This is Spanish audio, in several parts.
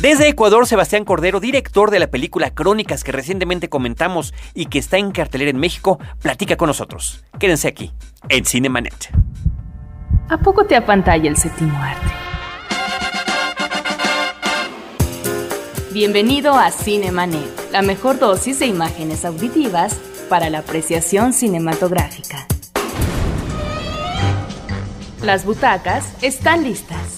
Desde Ecuador, Sebastián Cordero, director de la película Crónicas que recientemente comentamos y que está en cartelera en México, platica con nosotros. Quédense aquí, en Cinemanet. ¿A poco te apantalla el séptimo arte? Bienvenido a Cinemanet, la mejor dosis de imágenes auditivas para la apreciación cinematográfica. Las butacas están listas.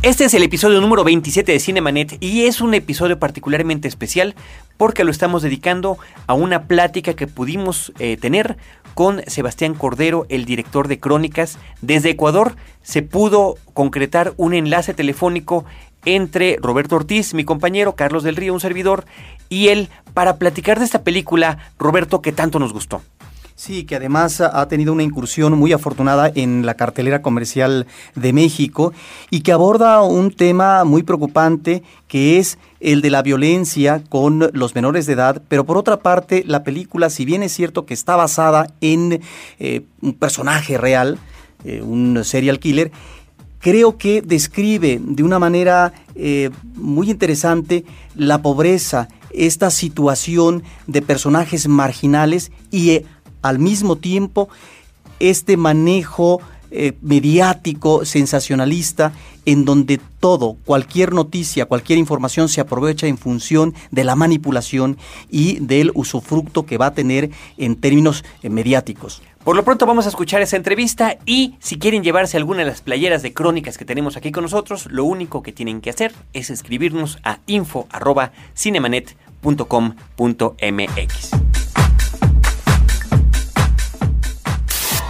Este es el episodio número 27 de Cinemanet y es un episodio particularmente especial porque lo estamos dedicando a una plática que pudimos eh, tener con Sebastián Cordero, el director de Crónicas. Desde Ecuador se pudo concretar un enlace telefónico entre Roberto Ortiz, mi compañero, Carlos del Río, un servidor, y él para platicar de esta película, Roberto, que tanto nos gustó. Sí, que además ha tenido una incursión muy afortunada en la cartelera comercial de México y que aborda un tema muy preocupante que es el de la violencia con los menores de edad, pero por otra parte la película, si bien es cierto que está basada en eh, un personaje real, eh, un serial killer, creo que describe de una manera eh, muy interesante la pobreza, esta situación de personajes marginales y al mismo tiempo este manejo eh, mediático, sensacionalista, en donde todo, cualquier noticia, cualquier información se aprovecha en función de la manipulación y del usufructo que va a tener en términos eh, mediáticos. Por lo pronto vamos a escuchar esa entrevista y si quieren llevarse alguna de las playeras de crónicas que tenemos aquí con nosotros, lo único que tienen que hacer es escribirnos a info@cinemanet.com.mx.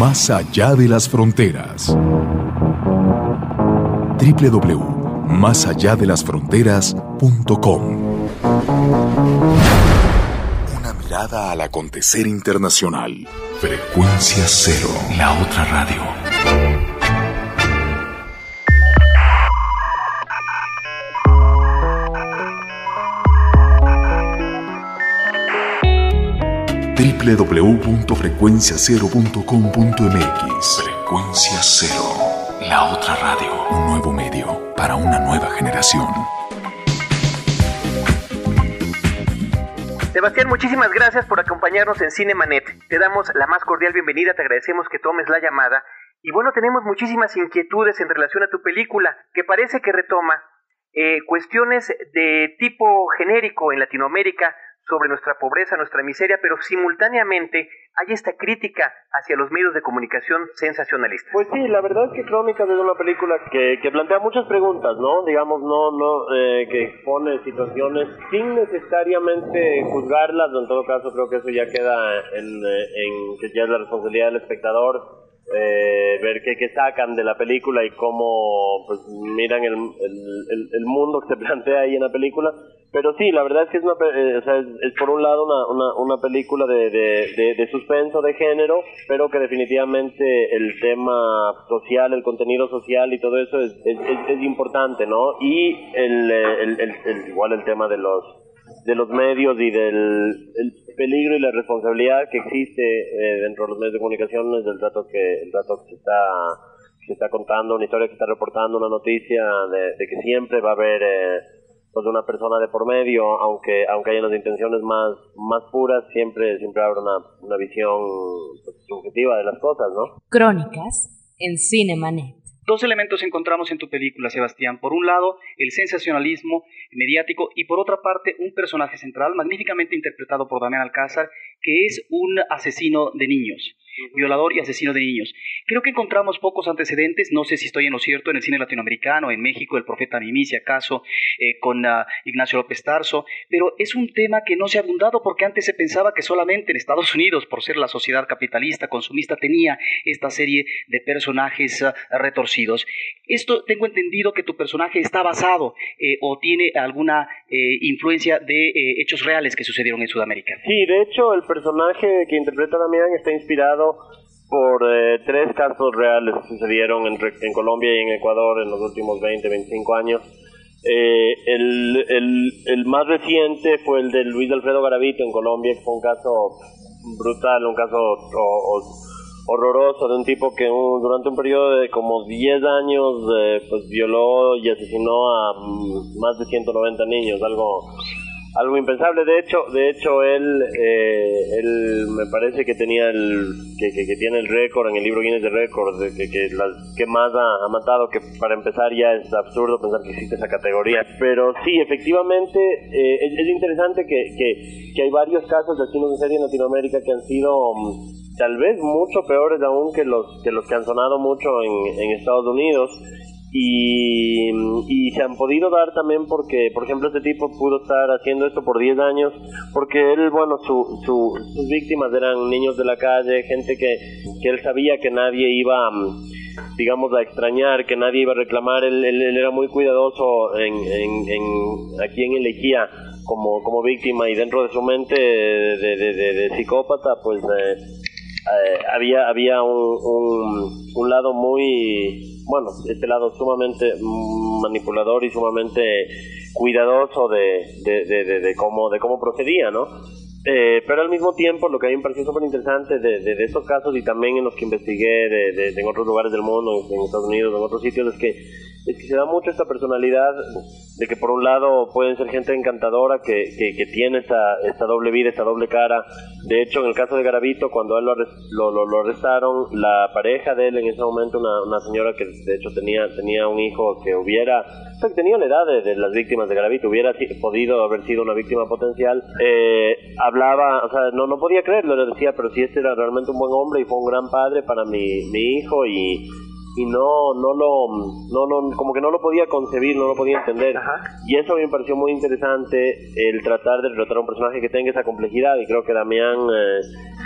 más allá de las fronteras. www.másalladelasfronteras.com Una mirada al acontecer internacional. Frecuencia cero, la otra radio. www.frecuenciacero.com.mx Frecuencia Cero, la otra radio. Un nuevo medio para una nueva generación. Sebastián, muchísimas gracias por acompañarnos en Cinemanet. Te damos la más cordial bienvenida, te agradecemos que tomes la llamada. Y bueno, tenemos muchísimas inquietudes en relación a tu película, que parece que retoma eh, cuestiones de tipo genérico en Latinoamérica, sobre nuestra pobreza, nuestra miseria, pero simultáneamente hay esta crítica hacia los medios de comunicación sensacionalistas. Pues sí, la verdad es que Crónicas es una película que, que plantea muchas preguntas, ¿no? Digamos, no, no, eh, que expone situaciones sin necesariamente juzgarlas, en todo caso creo que eso ya queda en, eh, que ya es la responsabilidad del espectador eh, ver qué, qué, sacan de la película y cómo pues miran el, el, el, mundo que se plantea ahí en la película. Pero sí, la verdad es que es, una, eh, o sea, es, por un lado una, una, una película de, de, de, suspenso de género, pero que definitivamente el tema social, el contenido social y todo eso es, es, importante, ¿no? Y el, el, el, igual el tema de los de los medios y del el peligro y la responsabilidad que existe eh, dentro de los medios de comunicación es el dato que el dato que se está que está contando una historia que está reportando una noticia de, que siempre va a haber eh, pues una persona de por medio aunque aunque haya las intenciones más más puras siempre siempre habrá una, una visión pues, subjetiva de las cosas no crónicas en Cinemanet Dos elementos encontramos en tu película, Sebastián. Por un lado, el sensacionalismo mediático y por otra parte, un personaje central magníficamente interpretado por Damián Alcázar, que es un asesino de niños. Violador y asesino de niños. Creo que encontramos pocos antecedentes, no sé si estoy en lo cierto, en el cine latinoamericano, en México, el profeta Mimi, si acaso, eh, con uh, Ignacio López Tarso, pero es un tema que no se ha abundado porque antes se pensaba que solamente en Estados Unidos, por ser la sociedad capitalista, consumista, tenía esta serie de personajes uh, retorcidos. Esto tengo entendido que tu personaje está basado eh, o tiene alguna eh, influencia de hechos reales que sucedieron en Sudamérica. Sí, de hecho el personaje que interpreta Damián está inspirado por eh, tres casos reales que sucedieron en, en, Colombia y en Ecuador en los últimos 20, 25 años. Eh, el, el, más reciente fue el de Luis Alfredo Garavito en Colombia, que fue un caso brutal, un caso horroroso de un tipo que un, durante un periodo de como 10 años eh, pues violó y asesinó a mm, más de 190 niños, algo algo impensable. De hecho, de hecho él, eh, él me parece que tenía el, que, que, tiene el récord en el libro Guinness de récords de que, que, las, que más ha, matado. Que para empezar ya es absurdo pensar que existe esa categoría. Pero sí, efectivamente eh, es, es, interesante que, hay varios casos de asesinos en serie en Latinoamérica que han sido um, tal vez mucho peores aún que los que los que han sonado mucho en Estados Unidos y, y, se han podido dar también porque, por ejemplo, este tipo pudo estar haciendo esto por 10 años, porque él, bueno, su, su, sus víctimas eran niños de la calle, gente que, que él sabía que nadie iba, digamos, a extrañar, que nadie iba a reclamar, él, él, era muy cuidadoso en, en, en, a quién elegía como, como víctima y dentro de su mente de, de, de, psicópata, pues... Eh, eh, había había un, un, lado muy bueno este lado sumamente manipulador y sumamente cuidadoso de, de, de, de cómo de cómo procedía no eh, pero al mismo tiempo lo que a mí me pareció súper interesante de, de, de, estos casos y también en los que investigué de, en otros lugares del mundo, en, Estados Unidos, en otros sitios, es que es que se da mucho esta personalidad de que por un lado pueden ser gente encantadora que, que, tiene esta, esta doble vida, esta doble cara. De hecho, en el caso de Garavito, cuando él lo, lo, lo, arrestaron, la pareja de él en ese momento, una, una señora que de hecho tenía, tenía un hijo que hubiera, que tenía la edad de, de, las víctimas de Garavito, hubiera podido haber sido una víctima potencial, eh, hablaba, o sea, no, no podía creerlo, le decía, pero si este era realmente un buen hombre y fue un gran padre para mi, mi hijo y y no no lo no, no como que no lo podía concebir no lo podía entender Ajá. y eso me pareció muy interesante el tratar de retratar a un personaje que tenga esa complejidad y creo que Damián eh,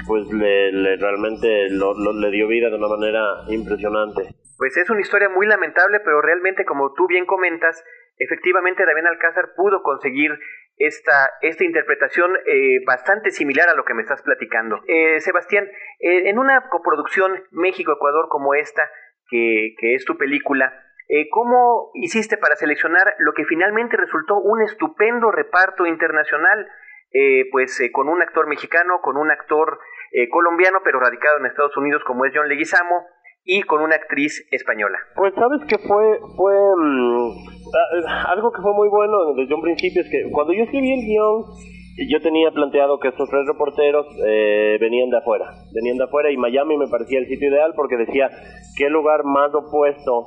pues le, le realmente lo, lo, le dio vida de una manera impresionante pues es una historia muy lamentable pero realmente como tú bien comentas efectivamente Damián Alcázar pudo conseguir esta, esta interpretación eh, bastante similar a lo que me estás platicando. Eh, Sebastián, eh, en una coproducción México-Ecuador como esta, que, que es tu película, eh, ¿cómo hiciste para seleccionar lo que finalmente resultó un estupendo reparto internacional? Eh, pues eh, con un actor mexicano, con un actor colombiano, pero radicado en Estados Unidos como es John Leguizamo, y con una actriz española. Pues sabes que fue, fue um, algo que fue muy bueno desde un principio, es que cuando yo escribí el guion, yo tenía planteado que estos tres reporteros eh, venían de afuera, venían de afuera y Miami me parecía el sitio ideal porque decía qué lugar más opuesto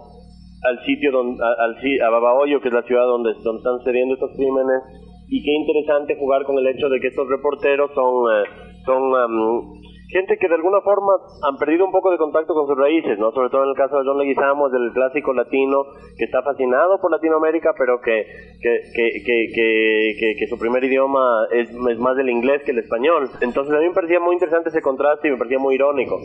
al sitio donde, al, a Babahoyo, que es la ciudad donde, donde están sucediendo estos crímenes, y qué interesante jugar con el hecho de que estos reporteros son, eh, son gente que de alguna forma han perdido un poco de contacto con sus raíces, ¿no? Sobre todo en el caso de John Leguizamo, del clásico latino, que está fascinado por Latinoamérica, pero que, que, que, que, su primer idioma es, más el inglés que el español. Entonces a mí me parecía muy interesante ese contraste y me parecía muy irónico.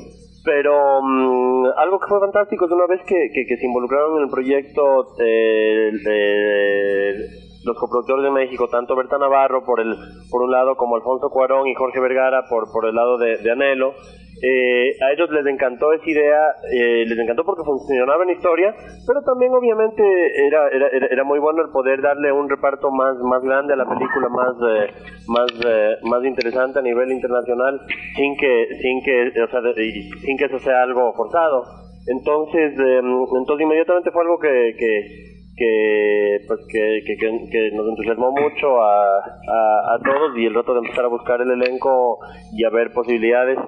Pero um, algo que fue fantástico es una vez que, que, se involucraron en el proyecto eh, eh, los coproductores de México, tanto Berta Navarro por el por un lado como Alfonso Cuarón y Jorge Vergara por, por el lado de, de Anhelo, eh, a ellos les encantó esa idea, eh, les encantó porque funcionaba en historia, pero también obviamente era, era, era, muy bueno el poder darle un reparto más, más grande a la película, más, eh, más, eh, más interesante a nivel internacional, sin que, sin que, o sea, sin que eso sea algo forzado. Entonces, entonces inmediatamente fue algo que, que que pues que, que, que, nos entusiasmó mucho a, a, a, todos y el rato de empezar a buscar el elenco y a ver posibilidades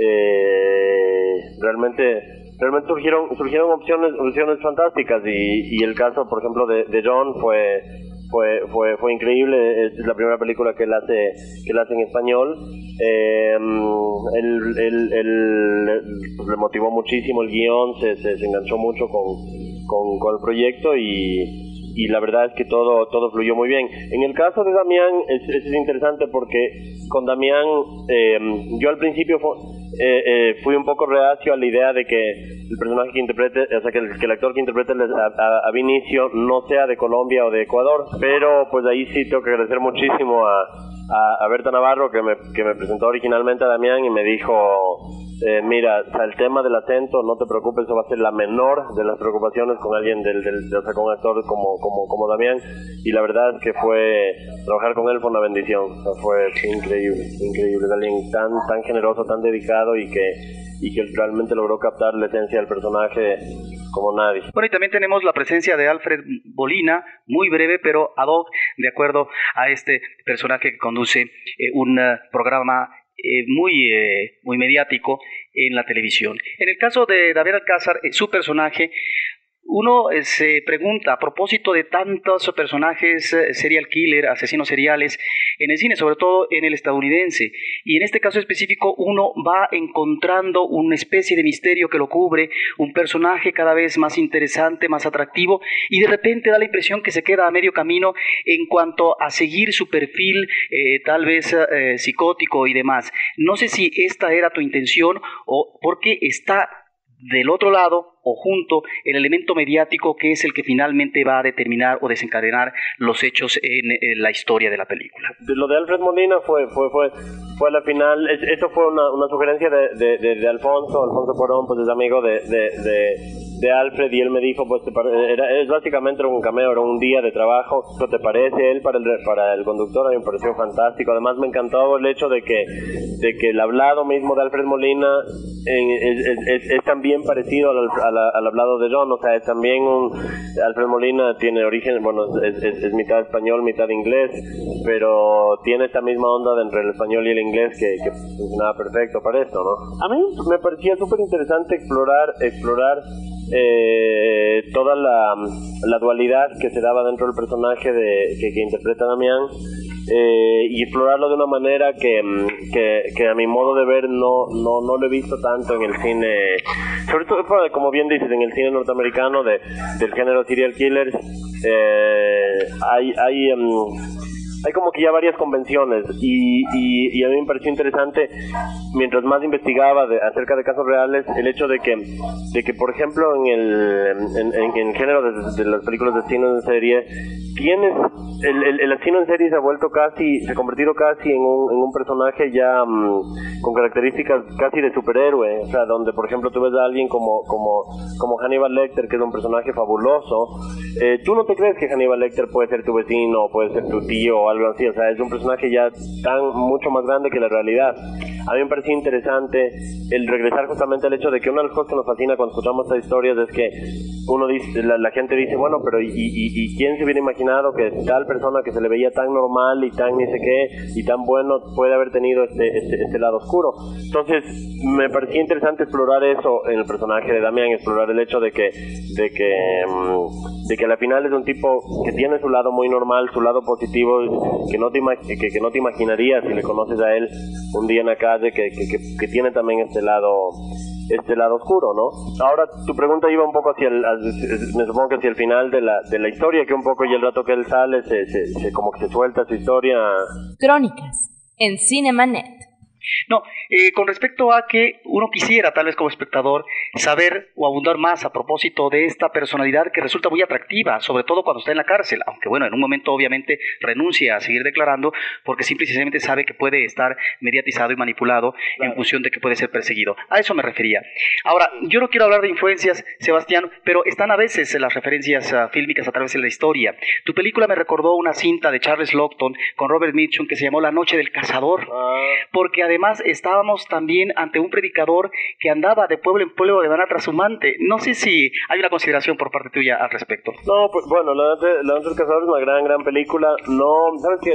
eh, realmente realmente surgieron surgieron opciones opciones fantásticas y, y el caso por ejemplo de, de John fue fue, fue, fue increíble. Es la primera película que él hace, que él hace en español. Eh, él, él, él, pues, le motivó muchísimo el guion, se, se, se enganchó mucho con, con, con el proyecto y y la verdad es que todo, todo fluyó muy bien. En el caso de Damián es, es interesante porque con Damián eh, yo al principio eh, eh, fui un poco reacio a la idea de que el personaje que interprete, o sea, que el, que el actor que interprete a, a, Vinicio no sea de Colombia o de Ecuador, pero pues ahí sí tengo que agradecer muchísimo a, a, Berta Navarro que me, que me presentó originalmente a Damián y me dijo, eh, mira, el tema del acento, no te preocupes, eso va a ser la menor de las preocupaciones con alguien del, del o sea, con un actor como, como, como Damián. Y la verdad es que fue, trabajar con él fue una bendición, o sea, fue increíble, increíble, alguien tan, tan generoso, tan dedicado y que, y que realmente logró captar la esencia del personaje como nadie. Bueno, y también tenemos la presencia de Alfred Bolina, muy breve, pero ad hoc, de acuerdo a este personaje que conduce eh, un eh, programa eh, muy, muy mediático en la televisión. En el caso de David Alcázar, su personaje uno eh, se pregunta a propósito de tantos personajes eh, serial killer, asesinos seriales en el cine, sobre todo en el estadounidense, y en este caso específico uno va encontrando una especie de misterio que lo cubre, un personaje cada vez más interesante, más atractivo, y de repente da la impresión que se queda a medio camino en cuanto a seguir su perfil eh, tal vez psicótico y demás. No sé si esta era tu intención o porque está del otro lado o junto el elemento mediático que es el que finalmente va a determinar o desencadenar los hechos en, la historia de la película. Lo de Alfred Molina fue fue fue fue la final, esto fue una, una sugerencia de, de, de, Alfonso, Alfonso Cuarón pues es amigo de, de, Alfred y él me dijo pues era, es básicamente un cameo, era un día de trabajo, ¿qué te parece? Él para el, para el conductor a mí me pareció fantástico, además me encantó el hecho de que, de que el hablado mismo de Alfred Molina es, es, también parecido al, al, hablado de John, o sea, es también un... Alfred Molina tiene origen, bueno, es, mitad español, mitad inglés, pero tiene esta misma onda entre el español y el inglés que, que funcionaba perfecto para esto, ¿no? A mí me parecía súper interesante explorar, explorar eh, toda la, la, dualidad que se daba dentro del personaje de, que, interpreta Damián eh, y explorarlo de una manera que, mm, que, que, a mi modo de ver no, no, no lo he visto tanto en el cine, sobre todo como bien dices, en el cine norteamericano de, del género serial killers, eh, hay, hay um, hay como que ya varias convenciones y, y, y, a mí me pareció interesante mientras más investigaba de, acerca de casos reales el hecho de que de que por ejemplo en el en, en, género de, las películas de cine en serie tienes el, el, el, asesino en serie se ha vuelto casi se ha convertido casi en un, en un personaje ya mm, con características casi de superhéroe. O sea donde por ejemplo tú ves a alguien como como como Hannibal Lecter que es un personaje fabuloso. Eh, tú no te crees que Hannibal Lecter puede ser tu vecino puede ser tu tío o algo así, o sea, es un personaje ya tan mucho más grande que la realidad. A mí me pareció interesante el regresar justamente al hecho de que una de las cosas que nos fascina cuando escuchamos estas historias es que uno dice, la, gente dice, bueno, pero ¿y, y, quién se hubiera imaginado que tal persona que se le veía tan normal y tan ni sé qué y tan bueno puede haber tenido este, este, este lado oscuro? Entonces, me parecía interesante explorar eso en el personaje de Damián, explorar el hecho de que, de que, mm, de que al final es un tipo que tiene su lado muy normal, su lado positivo, que no te, que, que no te imaginarías si le conoces a él un día en la calle, que, que, que tiene también este lado este lado oscuro, ¿no? Ahora tu pregunta iba un poco hacia el, me supongo que hacia el final de la, de la historia, que un poco y el rato que él sale, se, se, se como que se suelta su historia. Crónicas en Cinemanet. No, eh, con respecto a que uno quisiera, tal vez como espectador, saber o abundar más a propósito de esta personalidad que resulta muy atractiva, sobre todo cuando está en la cárcel, aunque bueno, en un momento obviamente renuncia a seguir declarando porque simple y sencillamente sabe que puede estar mediatizado y manipulado en función de que puede ser perseguido. A eso me refería. Ahora, yo no quiero hablar de influencias, Sebastián, pero están a veces las referencias uh, fílmicas a través de la historia. Tu película me recordó una cinta de Charles Lockton con Robert Mitchum que se llamó La Noche del Cazador, ah. porque además estábamos también ante un predicador que andaba de pueblo en pueblo de manera trashumante. No sé si hay una consideración por parte tuya al respecto. No, pues bueno, La Noche, del Cazador es una gran, gran película. No, ¿sabes qué?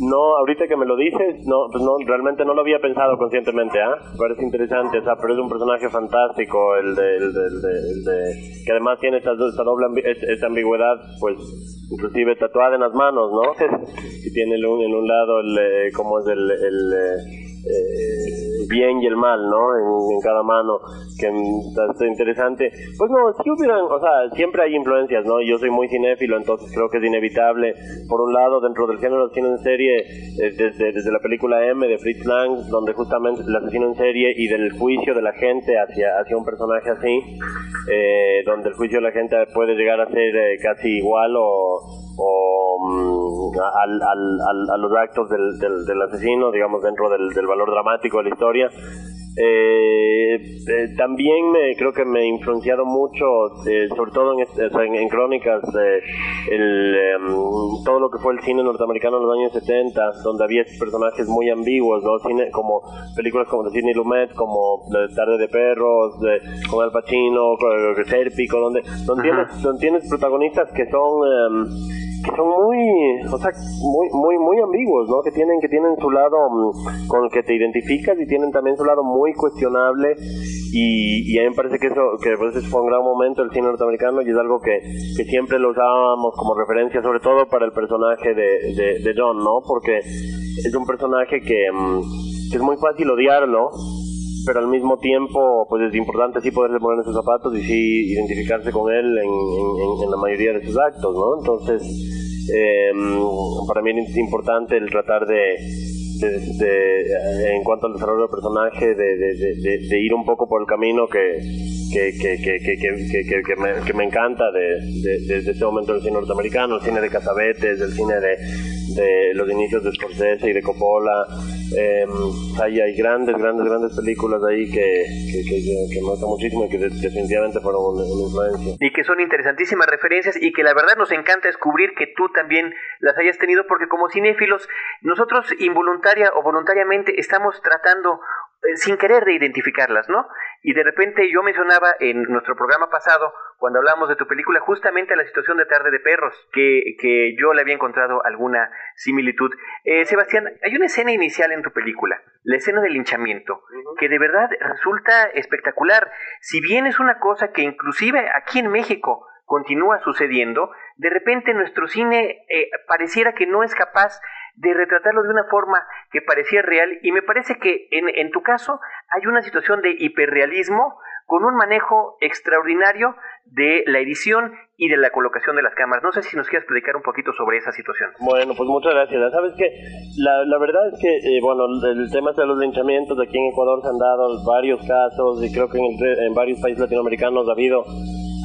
no, ahorita que me lo dices, no, pues no, realmente no lo había pensado conscientemente, ¿ah? Parece interesante, o sea, pero es un personaje fantástico, el de, el de, el de, que además tiene esta, esta doble esta ambigüedad, pues, inclusive tatuada en las manos, ¿no? y tiene en un lado el, eh, como es el, el eh, bien y el mal, ¿no? En, cada mano, que está interesante. Pues no, si hubieran, o sea, siempre hay influencias, ¿no? Yo soy muy cinéfilo, entonces creo que es inevitable. Por un lado, dentro del género de cine en serie, eh, desde, desde la película M de Fritz Lang, donde justamente el asesino en serie y del juicio de la gente hacia, hacia un personaje así, eh, donde el juicio de la gente puede llegar a ser casi igual o mm, al, al, a los actos del, del, asesino, digamos, dentro del, del valor dramático de la historia. Eh, eh, también me, creo que me ha influenciado mucho, eh, sobre todo en, en, crónicas, el, em, todo lo que fue el cine norteamericano en los años 70, donde había personajes muy ambiguos, ¿no? cine, como películas como de Sidney Lumet, como de Tarde de Perros, de, con Al Pacino, con Serpico, donde, donde, tienes, donde tienes protagonistas que son em, que son muy, o sea, muy, muy, muy ambiguos, ¿no? Que tienen, que tienen su lado mm, con el que te identificas y tienen también su lado muy cuestionable y, y a mí me parece que eso, que pues fue un gran momento el cine norteamericano y es algo que, que siempre lo usábamos como referencia, sobre todo para el personaje de, de, John, ¿no? Porque es un personaje que, mm, que es muy fácil odiarlo, pero al mismo tiempo pues es importante sí poderse poner en sus zapatos y sí identificarse con él en, en, la mayoría de sus actos, ¿no? Entonces, eh, para mí es importante el tratar de, en cuanto al desarrollo del personaje, de, de, de, ir un poco por el camino que, que, que, que, me, encanta de, este momento del cine norteamericano, el cine de Casabetes, el cine de, de los inicios de Scorsese y de Coppola. Eh, hay, hay grandes, grandes, grandes películas ahí que, que, me gustan muchísimo y que definitivamente fueron una, influencia. Y que son interesantísimas referencias y que la verdad nos encanta descubrir que tú también las hayas tenido porque como cinéfilos nosotros involuntaria o voluntariamente estamos tratando sin querer de identificarlas, ¿no? Y de repente yo mencionaba en nuestro programa pasado, cuando hablamos de tu película, justamente la situación de Tarde de Perros, que, que yo le había encontrado alguna similitud. Eh, Sebastián, hay una escena inicial en tu película, la escena del linchamiento, que de verdad resulta espectacular. Si bien es una cosa que inclusive aquí en México continúa sucediendo, de repente nuestro cine eh, pareciera que no es capaz de retratarlo de una forma que parecía real y me parece que en, en tu caso hay una situación de hiperrealismo con un manejo extraordinario de la edición y de la colocación de las cámaras. No sé si nos quieres explicar un poquito sobre esa situación. Bueno, pues muchas gracias. Sabes que la, la verdad es que, eh, bueno, el tema de los linchamientos aquí en Ecuador se han dado varios casos y creo que en, en varios países latinoamericanos ha habido,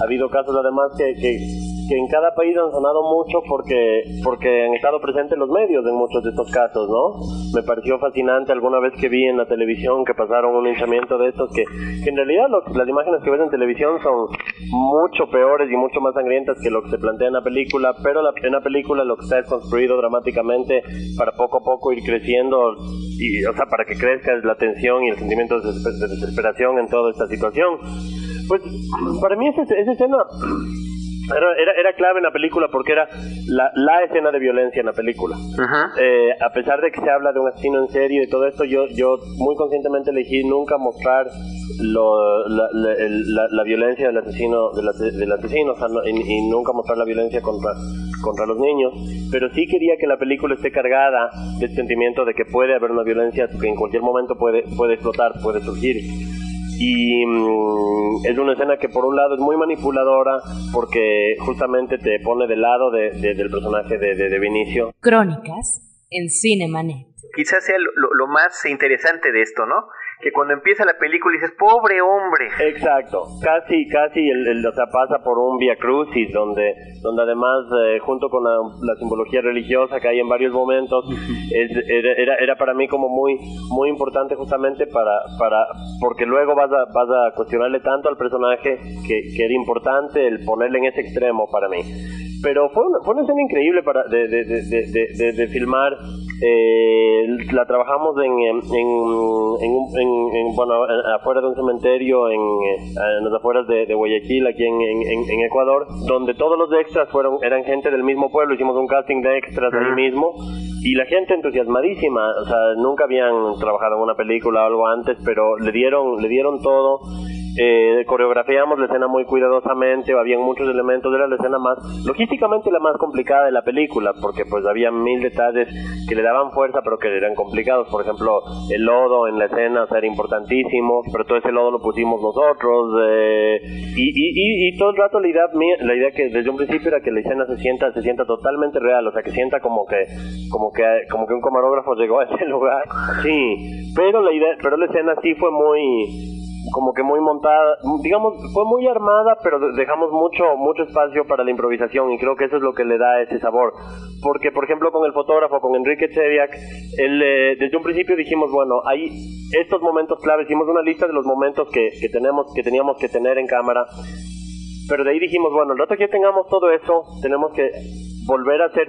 ha habido casos además que, que en cada país han sonado mucho porque, porque han estado presentes los medios en muchos de estos casos, ¿no? Me pareció fascinante alguna vez que vi en la televisión que pasaron un linchamiento de estos que, en realidad las imágenes que ves en televisión son mucho peores y mucho más sangrientas que lo que se plantea en la película, pero la, en la película lo que está es construido dramáticamente para poco a poco ir creciendo y, o sea, para que crezca la tensión y el sentimiento de desesperación en toda esta situación. Pues para mí esa, esa escena era, era, era, clave en la película porque era la, la escena de violencia en la película. Eh, a pesar de que se habla de un asesino en serie y todo esto, yo, yo muy conscientemente elegí nunca mostrar lo, la, la, la, violencia del asesino, del, del asesino y, nunca mostrar la violencia contra, contra los niños. Pero sí quería que la película esté cargada del sentimiento de que puede haber una violencia que en cualquier momento puede, puede explotar, puede surgir y mm, es una escena que por un lado es muy manipuladora porque justamente te pone del lado de, del personaje de, de, Vinicio. Crónicas en Cinemanet. Quizás sea lo, más interesante de esto, ¿no? Que cuando empieza la película dices, pobre hombre. Exacto, casi, casi, el, o sea, pasa por un via crucis, donde, donde además, eh, junto con la, simbología religiosa que hay en varios momentos, era, era para mí como muy, muy importante justamente para, para, porque luego vas a, vas a cuestionarle tanto al personaje que, que era importante el ponerle en ese extremo para mí. Pero fue una, fue una escena increíble para de, de, de, de filmar. Eh, la trabajamos en, en, en, bueno, afuera de un cementerio en, en las afueras de, Guayaquil, aquí en, Ecuador, donde todos los extras fueron eran gente del mismo pueblo. Hicimos un casting de extras ahí mismo y la gente entusiasmadísima. O sea, nunca habían trabajado en una película o algo antes, pero le dieron le dieron todo eh, coreografiamos la escena muy cuidadosamente, habían muchos elementos, era la escena más, logísticamente la más complicada de la película, porque pues había mil detalles que le daban fuerza pero que eran complicados, por ejemplo, el lodo en la escena era importantísimo, pero todo ese lodo lo pusimos nosotros, eh, y, y, y, todo el rato la idea, la idea que desde un principio era que la escena se sienta, se sienta totalmente real, o sea, que sienta como que, como que, como que un camarógrafo llegó a ese lugar, sí, pero la idea, pero la escena sí fue muy como que muy montada, digamos, fue muy armada, pero dejamos mucho mucho espacio para la improvisación y creo que eso es lo que le da ese sabor. Porque, por ejemplo, con el fotógrafo, con Enrique Cheviak, él, eh, desde un principio dijimos, bueno, hay estos momentos claves, hicimos una lista de los momentos que, que, tenemos, que teníamos que tener en cámara, pero de ahí dijimos, bueno, el rato que tengamos todo eso, tenemos que volver a hacer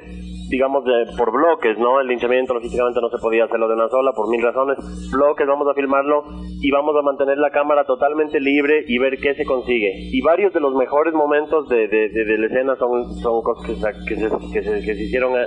digamos, de, por bloques, ¿no? El linchamiento logísticamente no se podía hacerlo de una sola por mil razones. Bloques, vamos a filmarlo y vamos a mantener la cámara totalmente libre y ver qué se consigue. Y varios de los mejores momentos de, de, de, la escena son, son cosas que, se, que, se, que se hicieron eh,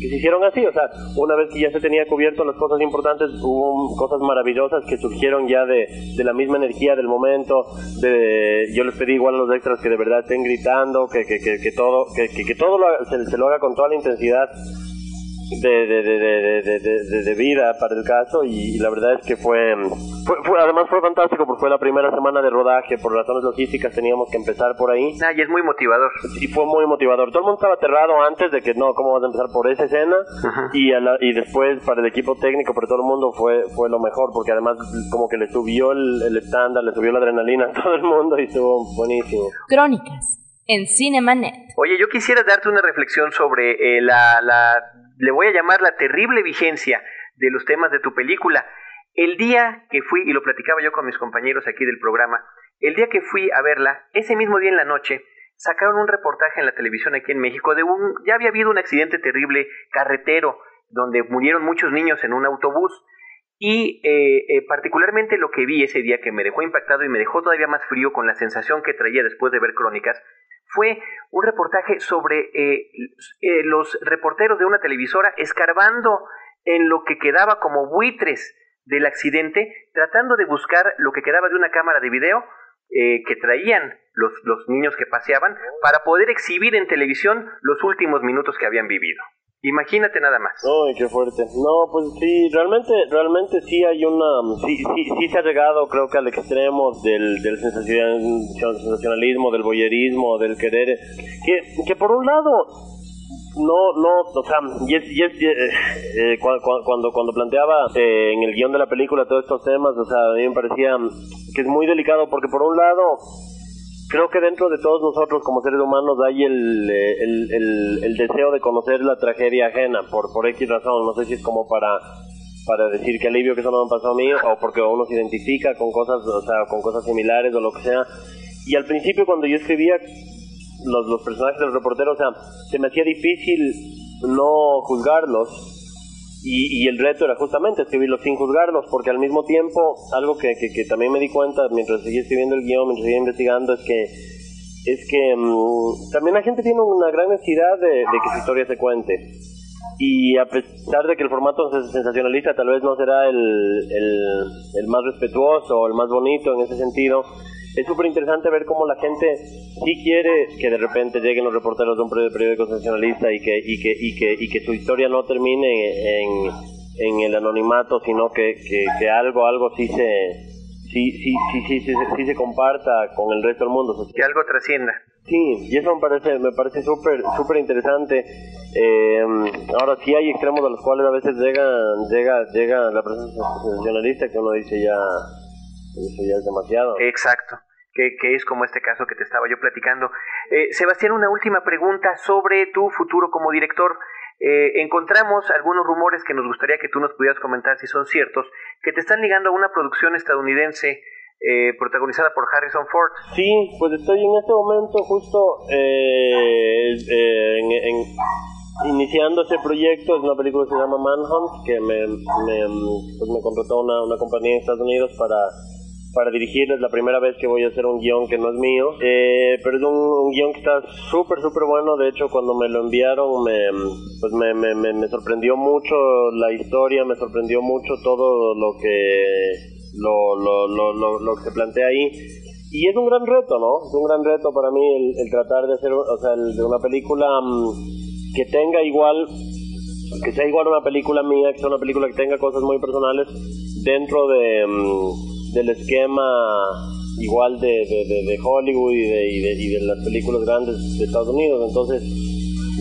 que se hicieron así, o sea, una vez que ya se tenía cubierto las cosas importantes, hubo cosas maravillosas que surgieron ya de, de la misma energía del momento, de, yo les pedí igual a los extras que de verdad estén gritando, que, que, que, que todo, que, que, todo lo, se, se, lo haga con toda la intensidad de, de, de, de, vida para el caso y, la verdad es que fue, fue, además fue fantástico porque fue la primera semana de rodaje por razones logísticas teníamos que empezar por ahí. Ah, y es muy motivador. Y fue muy motivador. Todo el mundo estaba aterrado antes de que no cómo vas a empezar por esa escena y y después para el equipo técnico para todo el mundo fue fue lo mejor porque además como que le subió el estándar le subió la adrenalina a todo el mundo y estuvo buenísimo. Crónicas en Cinemanet. Oye, yo quisiera darte una reflexión sobre eh, la, la le voy a llamar la terrible vigencia de los temas de tu película. El día que fui, y lo platicaba yo con mis compañeros aquí del programa, el día que fui a verla, ese mismo día en la noche, sacaron un reportaje en la televisión aquí en México de un, ya había habido un accidente terrible carretero, donde murieron muchos niños en un autobús. Y eh, eh, particularmente lo que vi ese día que me dejó impactado y me dejó todavía más frío con la sensación que traía después de ver crónicas, fue un reportaje sobre eh, eh, los reporteros de una televisora escarbando en lo que quedaba como buitres del accidente, tratando de buscar lo que quedaba de una cámara de video eh, que traían los, los niños que paseaban para poder exhibir en televisión los últimos minutos que habían vivido. Imagínate nada más. Ay, qué fuerte. No, pues sí, realmente, realmente sí hay una, sí, sí, sí se ha llegado, creo que al extremo del, del sensacionalismo, del boyerismo, del querer, que, que por un lado, no, no, o sea, y es, y es, eh, eh cuando, cuando, planteaba eh, en el guion de la película todos estos temas, o sea, a mí me parecía que es muy delicado porque por un lado, creo que dentro de todos nosotros como seres humanos hay el, el, el, deseo de conocer la tragedia ajena por, por X razón, no sé si es como para para decir que alivio que eso no me pasado a mí o porque uno se identifica con cosas, o sea, con cosas similares o lo que sea. Y al principio cuando yo escribía los, los personajes del reportero, o sea, se me hacía difícil no juzgarlos y, y, el reto era justamente escribirlos sin juzgarlos, porque al mismo tiempo, algo que, que, también me di cuenta mientras seguía escribiendo el guion, mientras seguía investigando, es que es que mm, también la gente tiene una gran necesidad de, que su historia se cuente. Y a pesar de que el formato sensacionalista tal vez no será el, el más respetuoso o el más bonito en ese sentido, es súper interesante ver cómo la gente sí quiere que de repente lleguen los reporteros de un periódico sensacionalista y que, y que, y que, y que su historia no termine en, en el anonimato, sino que, que, algo, algo sí se, sí, sí, sí, sí, sí, sí, se comparta con el resto del mundo. Que algo trascienda. Sí, y eso me parece, me parece súper, súper interesante. Eh, ahora sí hay extremos a los cuales a veces llega, llega, llega la presencia sensacionalista que uno dice ya, eso ya es demasiado. Exacto que, es como este caso que te estaba yo platicando. Eh, Sebastián, una última pregunta sobre tu futuro como director. Eh, encontramos algunos rumores que nos gustaría que tú nos pudieras comentar si son ciertos, que te están ligando a una producción estadounidense eh, protagonizada por Harrison Ford. Sí, pues estoy en este momento justo eh, eh, iniciando ese proyecto. Es una película que se llama Manhunt, que me, me, pues me contrató una, una compañía en Estados Unidos para para dirigir. Es la primera vez que voy a hacer un guion que no es mío, eh, pero es un, guion que está súper, súper bueno. De hecho, cuando me lo enviaron, me, pues me, me, me, sorprendió mucho la historia, me sorprendió mucho todo lo que, lo, lo, lo, lo, que se plantea ahí. Y es un gran reto, ¿no? Es un gran reto para mí el, tratar de hacer, o sea, de una película mm, que tenga igual que sea igual una película mía, que sea una película que tenga cosas muy personales dentro de, mm, del esquema igual de, de, Hollywood y de, y, de, las películas grandes de Estados Unidos. Entonces,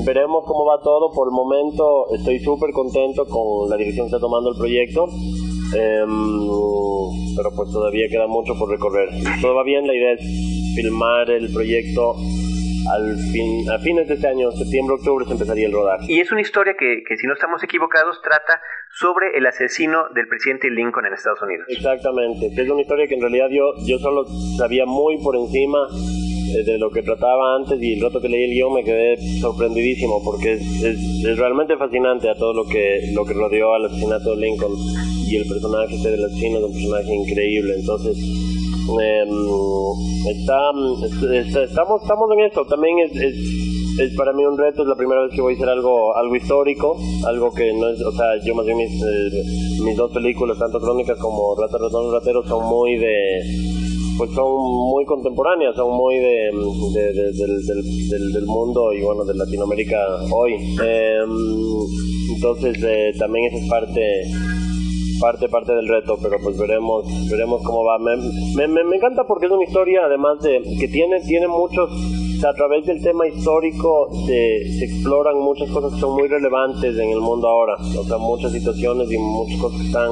veremos cómo va todo. Por el momento estoy súper contento con la dirección que está tomando el proyecto. Em, pero pues todavía queda mucho por recorrer. Todo va bien, la idea es filmar el proyecto al fin, a fines de este año, septiembre, octubre, se empezaría el rodaje. Y es una historia que, que, si no estamos equivocados, trata sobre el asesino del presidente Lincoln en Estados Unidos. Exactamente, es una historia que en realidad yo, yo solo sabía muy por encima eh, de lo que trataba antes y el rato que leí el guion me quedé sorprendidísimo porque es, es, realmente fascinante a todo lo que, lo que rodeó al asesinato de Lincoln y el personaje este del asesino es un personaje increíble, entonces Em, está, estamos, estamos en esto. También es, es, para mí un reto. Es la primera vez que voy a hacer algo, algo histórico. Algo que no es, o sea, yo más bien mis, eh, mis dos películas, tanto crónicas como Rata, Ratón, Ratero, son muy de pues son muy contemporáneas, son muy de, del, del, mundo y bueno, de Latinoamérica hoy. Em, entonces eh, también esa es parte parte parte del reto, pero pues veremos veremos cómo va. Me, me, me, encanta porque es una historia, además de que tiene tiene muchos, a través del tema histórico se, se, exploran muchas cosas que son muy relevantes en el mundo ahora, o sea, muchas situaciones y muchas cosas que están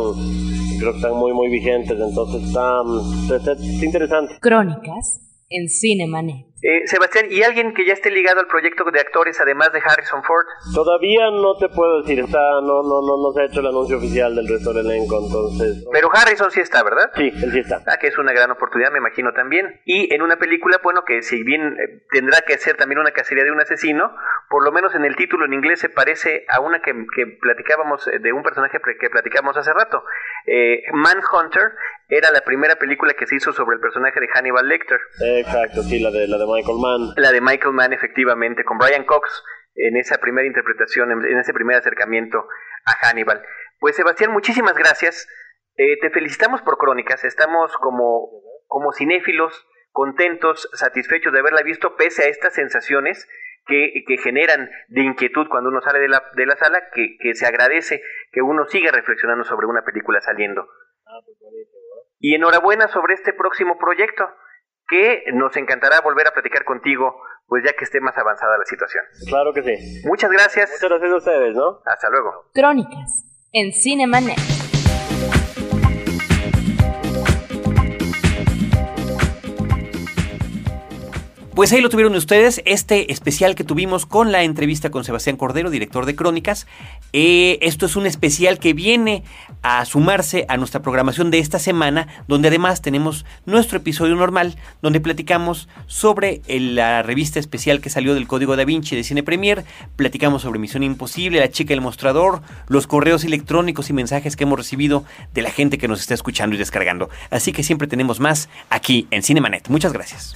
creo que están muy muy vigentes, entonces está, está, está interesante. Crónicas en Cinemanet. Eh, Sebastián, ¿y alguien que ya esté ligado al proyecto de actores además de Harrison Ford? Todavía no te puedo decir, está no no no no se ha hecho el anuncio oficial del resto del elenco, entonces. Pero Harrison sí está, ¿verdad? Sí, él sí está. Ah, que es una gran oportunidad, me imagino también. Y en una película, bueno, que si bien eh, tendrá que ser también una cacería de un asesino, por lo menos en el título en inglés se parece a una que, que platicábamos eh, de un personaje que platicábamos hace rato. Manhunter era la primera película que se hizo sobre el personaje de Hannibal Lecter. Exacto, sí, la de la de Michael Mann. La de Michael Mann, efectivamente, con Brian Cox en esa primera interpretación, en, ese primer acercamiento a Hannibal. Pues Sebastián, muchísimas gracias. Eh, te felicitamos por Crónicas. Estamos como, como cinéfilos contentos, satisfechos de haberla visto, pese a estas sensaciones que, que, generan de inquietud cuando uno sale de la, de la sala, que, que, se agradece que uno siga reflexionando sobre una película saliendo. Ah, pues y enhorabuena sobre este próximo proyecto, que nos encantará volver a platicar contigo, pues ya que esté más avanzada la situación. Claro que sí. Muchas gracias. Muchas gracias a ustedes, ¿no? Hasta luego. Crónicas en Cinemanet. Pues ahí lo tuvieron ustedes, este especial que tuvimos con la entrevista con Sebastián Cordero, director de Crónicas. Eh, esto es un especial que viene a sumarse a nuestra programación de esta semana, donde además tenemos nuestro episodio normal, donde platicamos sobre la revista especial que salió del Código da Vinci de Cine Premier, platicamos sobre Misión Imposible, La Chica del Mostrador, los correos electrónicos y mensajes que hemos recibido de la gente que nos está escuchando y descargando. Así que siempre tenemos más aquí en Cinemanet. Muchas gracias.